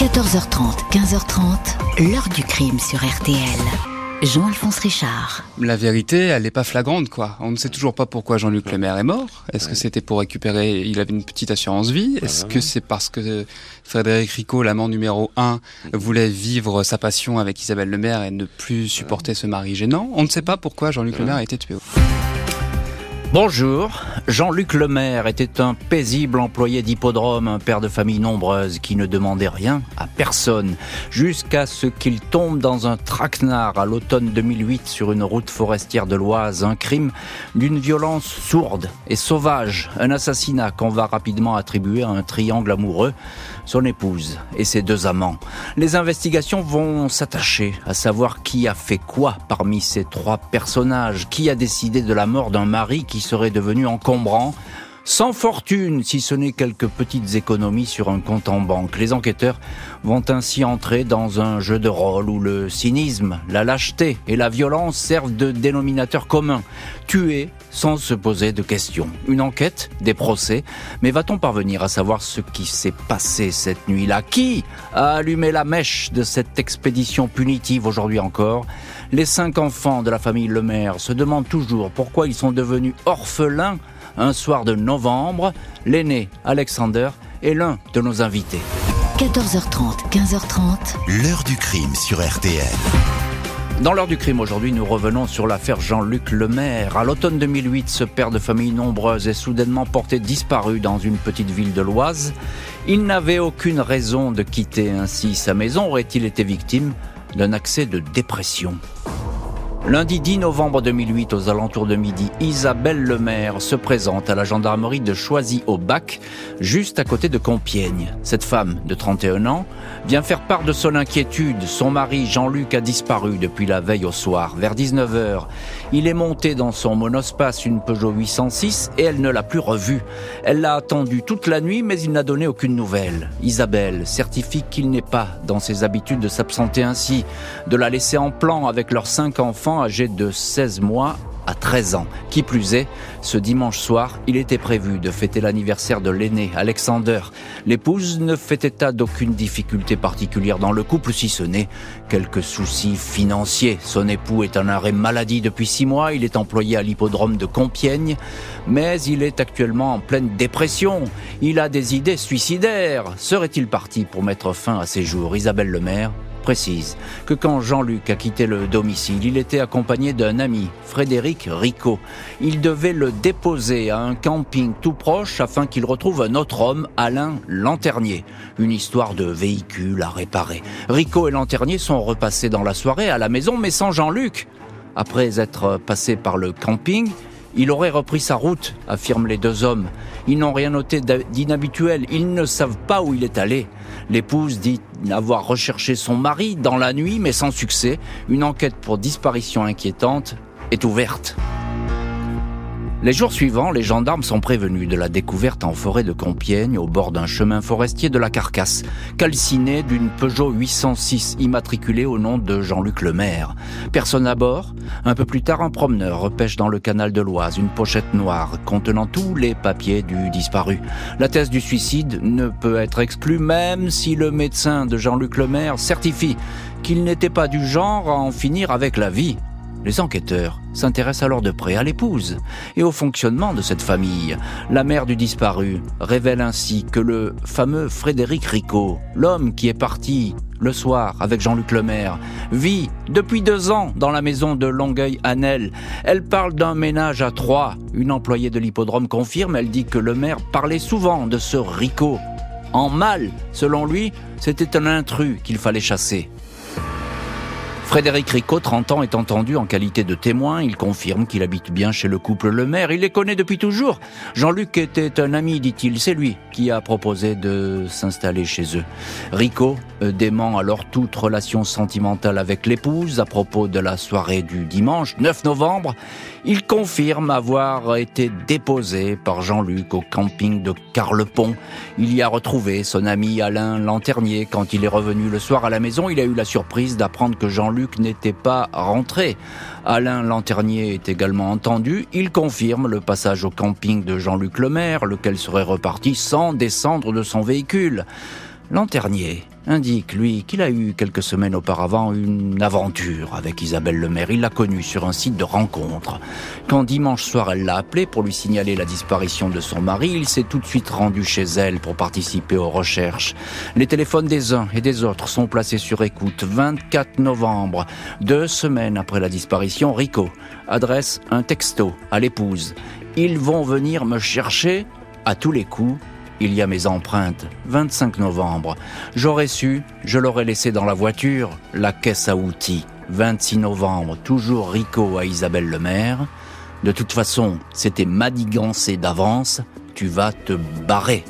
14h30, 15h30, l'heure du crime sur RTL. Jean-Alphonse Richard. La vérité, elle n'est pas flagrante, quoi. On ne sait toujours pas pourquoi Jean-Luc Lemaire est mort. Est-ce que c'était pour récupérer, il avait une petite assurance vie? Est-ce que c'est parce que Frédéric Ricot, l'amant numéro 1, voulait vivre sa passion avec Isabelle Lemaire et ne plus supporter ce mari gênant? On ne sait pas pourquoi Jean-Luc Lemaire a été tué. Bonjour, Jean-Luc Lemaire était un paisible employé d'hippodrome, un père de famille nombreuse qui ne demandait rien à personne, jusqu'à ce qu'il tombe dans un traquenard à l'automne 2008 sur une route forestière de l'Oise, un crime d'une violence sourde et sauvage, un assassinat qu'on va rapidement attribuer à un triangle amoureux, son épouse et ses deux amants. Les investigations vont s'attacher à savoir qui a fait quoi parmi ces trois personnages, qui a décidé de la mort d'un mari qui serait devenu encombrant, sans fortune, si ce n'est quelques petites économies sur un compte en banque. Les enquêteurs vont ainsi entrer dans un jeu de rôle où le cynisme, la lâcheté et la violence servent de dénominateur commun. Tuer sans se poser de questions. Une enquête, des procès, mais va-t-on parvenir à savoir ce qui s'est passé cette nuit-là? Qui a allumé la mèche de cette expédition punitive aujourd'hui encore? Les cinq enfants de la famille Lemaire se demandent toujours pourquoi ils sont devenus orphelins un soir de novembre. L'aîné, Alexander, est l'un de nos invités. 14h30, 15h30. L'heure du crime sur RTL. Dans l'heure du crime aujourd'hui, nous revenons sur l'affaire Jean-Luc Lemaire. À l'automne 2008, ce père de famille nombreuse est soudainement porté disparu dans une petite ville de l'Oise. Il n'avait aucune raison de quitter ainsi sa maison. Aurait-il été victime d'un accès de dépression? Lundi 10 novembre 2008, aux alentours de midi, Isabelle Lemaire se présente à la gendarmerie de Choisy-au-Bac, juste à côté de Compiègne. Cette femme de 31 ans vient faire part de son inquiétude. Son mari Jean-Luc a disparu depuis la veille au soir. Vers 19h, il est monté dans son monospace une Peugeot 806 et elle ne l'a plus revu. Elle l'a attendu toute la nuit mais il n'a donné aucune nouvelle. Isabelle certifie qu'il n'est pas dans ses habitudes de s'absenter ainsi, de la laisser en plan avec leurs cinq enfants âgé de 16 mois à 13 ans. Qui plus est, ce dimanche soir, il était prévu de fêter l'anniversaire de l'aîné, Alexander. L'épouse ne fait état d'aucune difficulté particulière dans le couple, si ce n'est quelques soucis financiers. Son époux est en arrêt maladie depuis six mois, il est employé à l'hippodrome de Compiègne, mais il est actuellement en pleine dépression. Il a des idées suicidaires. Serait-il parti pour mettre fin à ses jours Isabelle Lemaire? Précise que quand Jean-Luc a quitté le domicile, il était accompagné d'un ami, Frédéric Ricot. Il devait le déposer à un camping tout proche afin qu'il retrouve un autre homme, Alain Lanternier. Une histoire de véhicule à réparer. Ricot et Lanternier sont repassés dans la soirée à la maison, mais sans Jean-Luc. Après être passés par le camping, il aurait repris sa route, affirment les deux hommes. Ils n'ont rien noté d'inhabituel, ils ne savent pas où il est allé. L'épouse dit avoir recherché son mari dans la nuit, mais sans succès. Une enquête pour disparition inquiétante est ouverte. Les jours suivants, les gendarmes sont prévenus de la découverte en forêt de Compiègne, au bord d'un chemin forestier de la Carcasse, calciné d'une Peugeot 806 immatriculée au nom de Jean-Luc Lemaire. Personne à bord. Un peu plus tard, un promeneur repêche dans le canal de l'Oise une pochette noire contenant tous les papiers du disparu. La thèse du suicide ne peut être exclue même si le médecin de Jean-Luc Lemaire certifie qu'il n'était pas du genre à en finir avec la vie. Les enquêteurs s'intéressent alors de près à l'épouse et au fonctionnement de cette famille. La mère du disparu révèle ainsi que le fameux Frédéric Ricot, l'homme qui est parti le soir avec Jean-Luc Lemaire, vit depuis deux ans dans la maison de Longueuil-Annel. Elle parle d'un ménage à trois. Une employée de l'hippodrome confirme, elle dit que le maire parlait souvent de ce Ricot. En mal, selon lui, c'était un intrus qu'il fallait chasser. Frédéric Ricot, 30 ans, est entendu en qualité de témoin. Il confirme qu'il habite bien chez le couple Le Maire. Il les connaît depuis toujours. Jean-Luc était un ami, dit-il. C'est lui qui a proposé de s'installer chez eux. Ricot euh, dément alors toute relation sentimentale avec l'épouse à propos de la soirée du dimanche 9 novembre. Il confirme avoir été déposé par Jean-Luc au camping de Carlepont. Il y a retrouvé son ami Alain Lanternier. Quand il est revenu le soir à la maison, il a eu la surprise d'apprendre que Jean-Luc n'était pas rentré. Alain Lanternier est également entendu. Il confirme le passage au camping de Jean-Luc Lemaire, lequel serait reparti sans descendre de son véhicule. Lanternier indique, lui, qu'il a eu quelques semaines auparavant une aventure avec Isabelle Lemaire. Il l'a connue sur un site de rencontre. Quand dimanche soir elle l'a appelé pour lui signaler la disparition de son mari, il s'est tout de suite rendu chez elle pour participer aux recherches. Les téléphones des uns et des autres sont placés sur écoute. 24 novembre, deux semaines après la disparition, Rico adresse un texto à l'épouse. Ils vont venir me chercher à tous les coups il y a mes empreintes. 25 novembre. J'aurais su, je l'aurais laissé dans la voiture, la caisse à outils. 26 novembre, toujours Rico à Isabelle Lemaire. De toute façon, c'était madigancé d'avance, tu vas te barrer.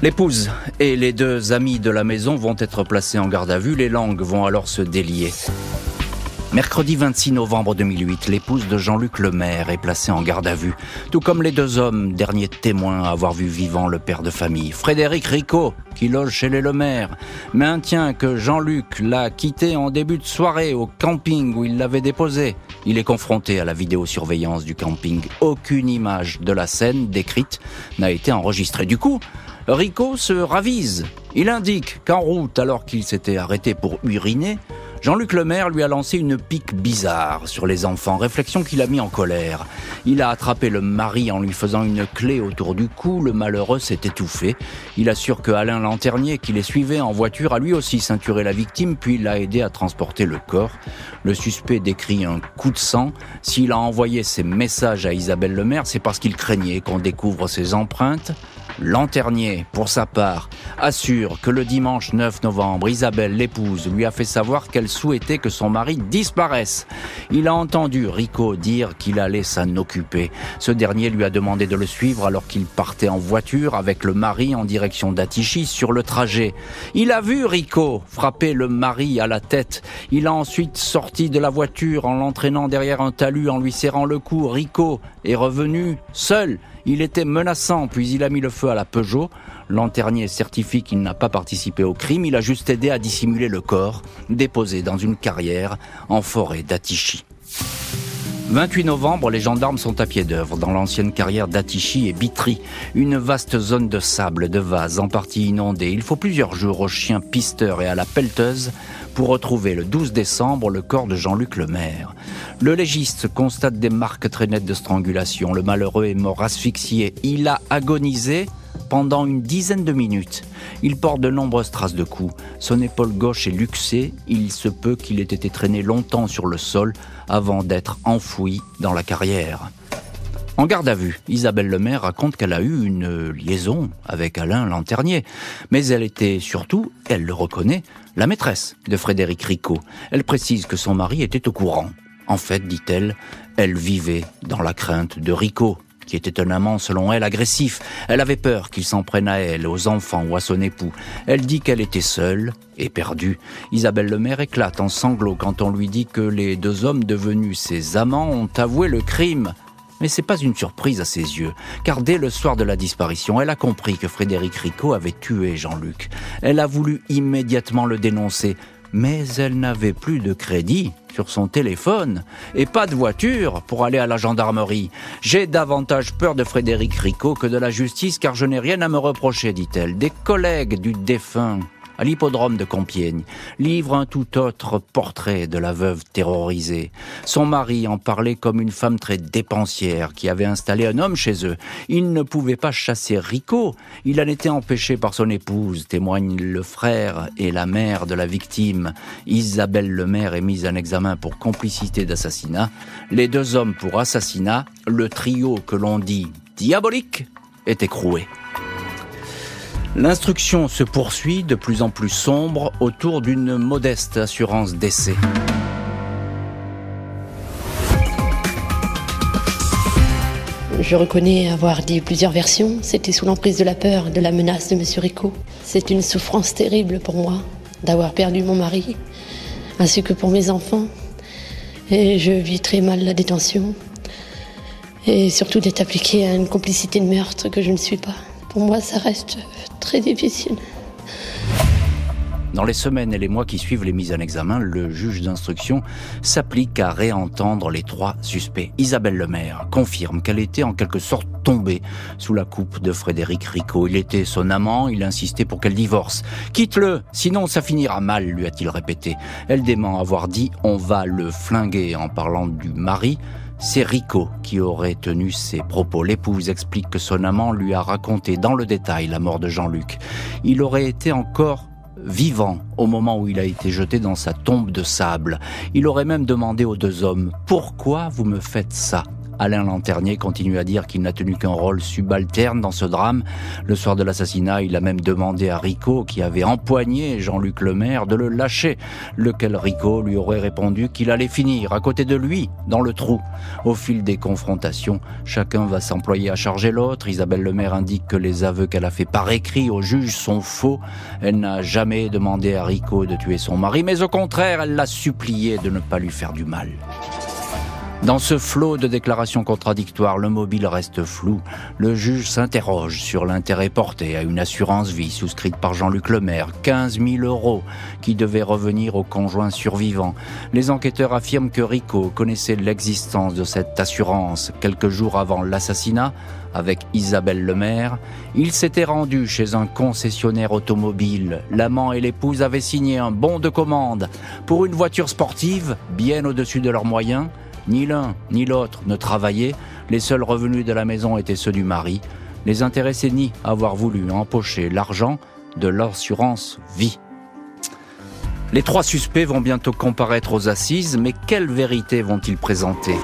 L'épouse et les deux amis de la maison vont être placés en garde à vue, les langues vont alors se délier. Mercredi 26 novembre 2008, l'épouse de Jean-Luc Lemaire est placée en garde à vue, tout comme les deux hommes, derniers témoins à avoir vu vivant le père de famille. Frédéric Ricot, qui loge chez les Lemaire, maintient que Jean-Luc l'a quitté en début de soirée au camping où il l'avait déposé. Il est confronté à la vidéosurveillance du camping. Aucune image de la scène décrite n'a été enregistrée. Du coup, Rico se ravise. Il indique qu'en route, alors qu'il s'était arrêté pour uriner, Jean-Luc Lemaire lui a lancé une pique bizarre sur les enfants, réflexion qui l'a mis en colère. Il a attrapé le mari en lui faisant une clé autour du cou, le malheureux s'est étouffé. Il assure que Alain Lanternier, qui les suivait en voiture, a lui aussi ceinturé la victime, puis l'a aidé à transporter le corps. Le suspect décrit un coup de sang. S'il a envoyé ses messages à Isabelle Lemaire, c'est parce qu'il craignait qu'on découvre ses empreintes. Lanternier, pour sa part, assure que le dimanche 9 novembre, Isabelle, l'épouse, lui a fait savoir qu'elle souhaitait que son mari disparaisse. Il a entendu Rico dire qu'il allait s'en occuper. Ce dernier lui a demandé de le suivre alors qu'il partait en voiture avec le mari en direction d'Atichy sur le trajet. Il a vu Rico frapper le mari à la tête. Il a ensuite sorti de la voiture en l'entraînant derrière un talus en lui serrant le cou. Rico est revenu seul. Il était menaçant, puis il a mis le feu à la Peugeot. Lanternier certifie qu'il n'a pas participé au crime, il a juste aidé à dissimuler le corps, déposé dans une carrière en forêt d'Atichy. 28 novembre, les gendarmes sont à pied d'œuvre dans l'ancienne carrière d'Atichy et Bitry, une vaste zone de sable, de vase en partie inondée. Il faut plusieurs jours aux chiens pisteurs et à la pelleteuse pour retrouver le 12 décembre le corps de Jean-Luc Lemaire. Le légiste constate des marques très nettes de strangulation. Le malheureux est mort asphyxié. Il a agonisé pendant une dizaine de minutes. Il porte de nombreuses traces de coups. Son épaule gauche est luxée. Il se peut qu'il ait été traîné longtemps sur le sol avant d'être enfoui dans la carrière. En garde à vue, Isabelle Lemaire raconte qu'elle a eu une liaison avec Alain Lanternier. Mais elle était surtout, elle le reconnaît, la maîtresse de Frédéric Ricot. Elle précise que son mari était au courant. En fait, dit-elle, elle vivait dans la crainte de Ricot, qui était un amant selon elle agressif. Elle avait peur qu'il s'en prenne à elle, aux enfants ou à son époux. Elle dit qu'elle était seule et perdue. Isabelle Lemaire éclate en sanglots quand on lui dit que les deux hommes devenus ses amants ont avoué le crime. Mais c'est pas une surprise à ses yeux, car dès le soir de la disparition, elle a compris que Frédéric Ricot avait tué Jean-Luc. Elle a voulu immédiatement le dénoncer, mais elle n'avait plus de crédit sur son téléphone et pas de voiture pour aller à la gendarmerie. J'ai davantage peur de Frédéric Ricot que de la justice car je n'ai rien à me reprocher, dit-elle. Des collègues du défunt à l'hippodrome de Compiègne, livre un tout autre portrait de la veuve terrorisée. Son mari en parlait comme une femme très dépensière qui avait installé un homme chez eux. Il ne pouvait pas chasser Rico, il en était empêché par son épouse, témoignent le frère et la mère de la victime. Isabelle Lemaire est mise en examen pour complicité d'assassinat. Les deux hommes pour assassinat, le trio que l'on dit diabolique, est écroué. L'instruction se poursuit de plus en plus sombre autour d'une modeste assurance d'essai. Je reconnais avoir dit plusieurs versions. C'était sous l'emprise de la peur, de la menace de M. Rico. C'est une souffrance terrible pour moi d'avoir perdu mon mari, ainsi que pour mes enfants. Et je vis très mal la détention. Et surtout d'être appliqué à une complicité de meurtre que je ne suis pas. Pour moi, ça reste très difficile. Dans les semaines et les mois qui suivent les mises en examen, le juge d'instruction s'applique à réentendre les trois suspects. Isabelle Lemaire confirme qu'elle était en quelque sorte tombée sous la coupe de Frédéric Ricot. Il était son amant, il insistait pour qu'elle divorce. Quitte-le, sinon ça finira mal, lui a-t-il répété. Elle dément avoir dit on va le flinguer en parlant du mari. C'est Rico qui aurait tenu ces propos. L'épouse explique que son amant lui a raconté dans le détail la mort de Jean-Luc. Il aurait été encore vivant au moment où il a été jeté dans sa tombe de sable. Il aurait même demandé aux deux hommes Pourquoi vous me faites ça? Alain Lanternier continue à dire qu'il n'a tenu qu'un rôle subalterne dans ce drame. Le soir de l'assassinat, il a même demandé à Rico, qui avait empoigné Jean-Luc Lemaire, de le lâcher, lequel Rico lui aurait répondu qu'il allait finir à côté de lui, dans le trou. Au fil des confrontations, chacun va s'employer à charger l'autre. Isabelle Lemaire indique que les aveux qu'elle a fait par écrit au juge sont faux. Elle n'a jamais demandé à Rico de tuer son mari, mais au contraire, elle l'a supplié de ne pas lui faire du mal. Dans ce flot de déclarations contradictoires, le mobile reste flou. Le juge s'interroge sur l'intérêt porté à une assurance vie souscrite par Jean-Luc Lemaire, 15 000 euros, qui devait revenir au conjoint survivant. Les enquêteurs affirment que Rico connaissait l'existence de cette assurance quelques jours avant l'assassinat. Avec Isabelle Lemaire, il s'était rendu chez un concessionnaire automobile. L'amant et l'épouse avaient signé un bon de commande pour une voiture sportive bien au-dessus de leurs moyens ni l'un ni l'autre ne travaillaient, les seuls revenus de la maison étaient ceux du mari. Les intéressés ni avoir voulu empocher l'argent de l'assurance vie. Les trois suspects vont bientôt comparaître aux assises, mais quelle vérité vont-ils présenter?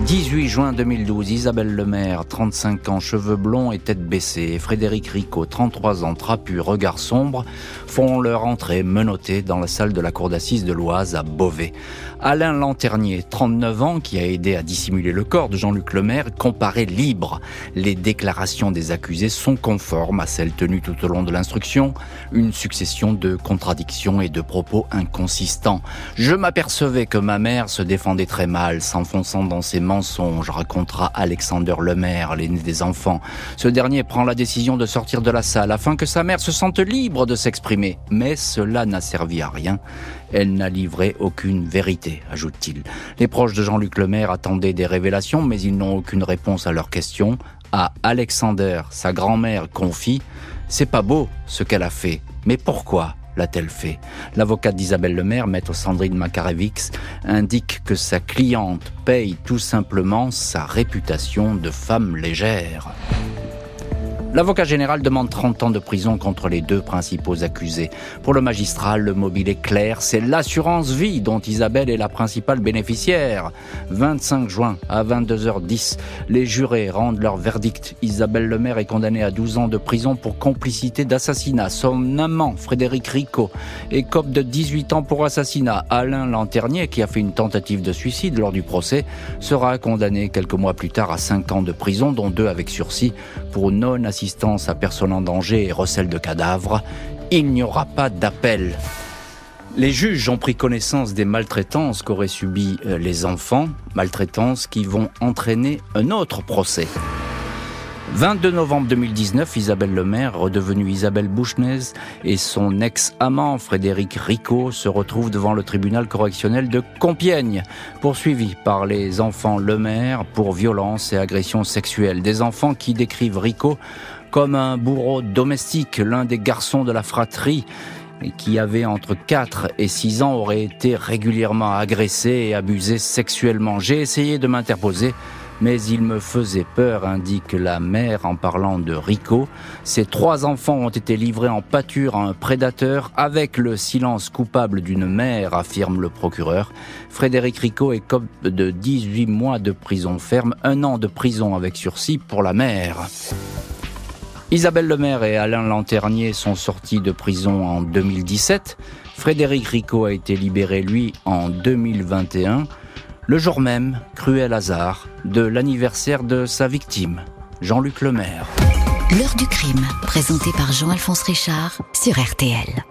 18 juin 2012, Isabelle Lemaire, 35 ans, cheveux blonds et tête baissée, et Frédéric Ricot, 33 ans, trapu, regard sombre, font leur entrée menottée dans la salle de la cour d'assises de l'Oise à Beauvais. Alain Lanternier, 39 ans, qui a aidé à dissimuler le corps de Jean-Luc Lemaire, comparait libre. Les déclarations des accusés sont conformes à celles tenues tout au long de l'instruction, une succession de contradictions et de propos inconsistants. Je m'apercevais que ma mère se défendait très mal, s'enfonçant dans ses mensonge, racontera Alexander Lemaire, l'aîné des enfants. Ce dernier prend la décision de sortir de la salle afin que sa mère se sente libre de s'exprimer. Mais cela n'a servi à rien. Elle n'a livré aucune vérité, ajoute-t-il. Les proches de Jean-Luc Lemaire attendaient des révélations, mais ils n'ont aucune réponse à leurs questions. À Alexander, sa grand-mère confie C'est pas beau ce qu'elle a fait, mais pourquoi? L'a-t-elle fait L'avocate d'Isabelle Lemaire, maître Sandrine Makarevix, indique que sa cliente paye tout simplement sa réputation de femme légère. L'avocat général demande 30 ans de prison contre les deux principaux accusés. Pour le magistrat, le mobile est clair, c'est l'assurance vie dont Isabelle est la principale bénéficiaire. 25 juin à 22h10, les jurés rendent leur verdict. Isabelle Lemaire est condamnée à 12 ans de prison pour complicité d'assassinat. Son amant, Frédéric Ricot, écope de 18 ans pour assassinat. Alain Lanternier, qui a fait une tentative de suicide lors du procès, sera condamné quelques mois plus tard à 5 ans de prison, dont 2 avec sursis, pour non-assistance à personne en danger et recel de cadavres, il n'y aura pas d'appel. Les juges ont pris connaissance des maltraitances qu'auraient subies euh, les enfants, maltraitances qui vont entraîner un autre procès. 22 novembre 2019, Isabelle Lemaire, redevenue Isabelle Bouchnez, et son ex-amant Frédéric Ricot se retrouvent devant le tribunal correctionnel de Compiègne, poursuivis par les enfants Lemaire pour violence et agression sexuelle. Des enfants qui décrivent Ricot comme un bourreau domestique, l'un des garçons de la fratrie qui avait entre 4 et 6 ans aurait été régulièrement agressé et abusé sexuellement. J'ai essayé de m'interposer mais il me faisait peur, indique la mère en parlant de Rico. Ses trois enfants ont été livrés en pâture à un prédateur avec le silence coupable d'une mère, affirme le procureur. Frédéric Rico est cop de 18 mois de prison ferme, un an de prison avec sursis pour la mère. Isabelle Lemaire et Alain Lanternier sont sortis de prison en 2017. Frédéric Rico a été libéré, lui, en 2021 le jour même, cruel hasard, de l'anniversaire de sa victime, Jean-Luc Lemaire. L'heure du crime, présenté par Jean-Alphonse Richard sur RTL.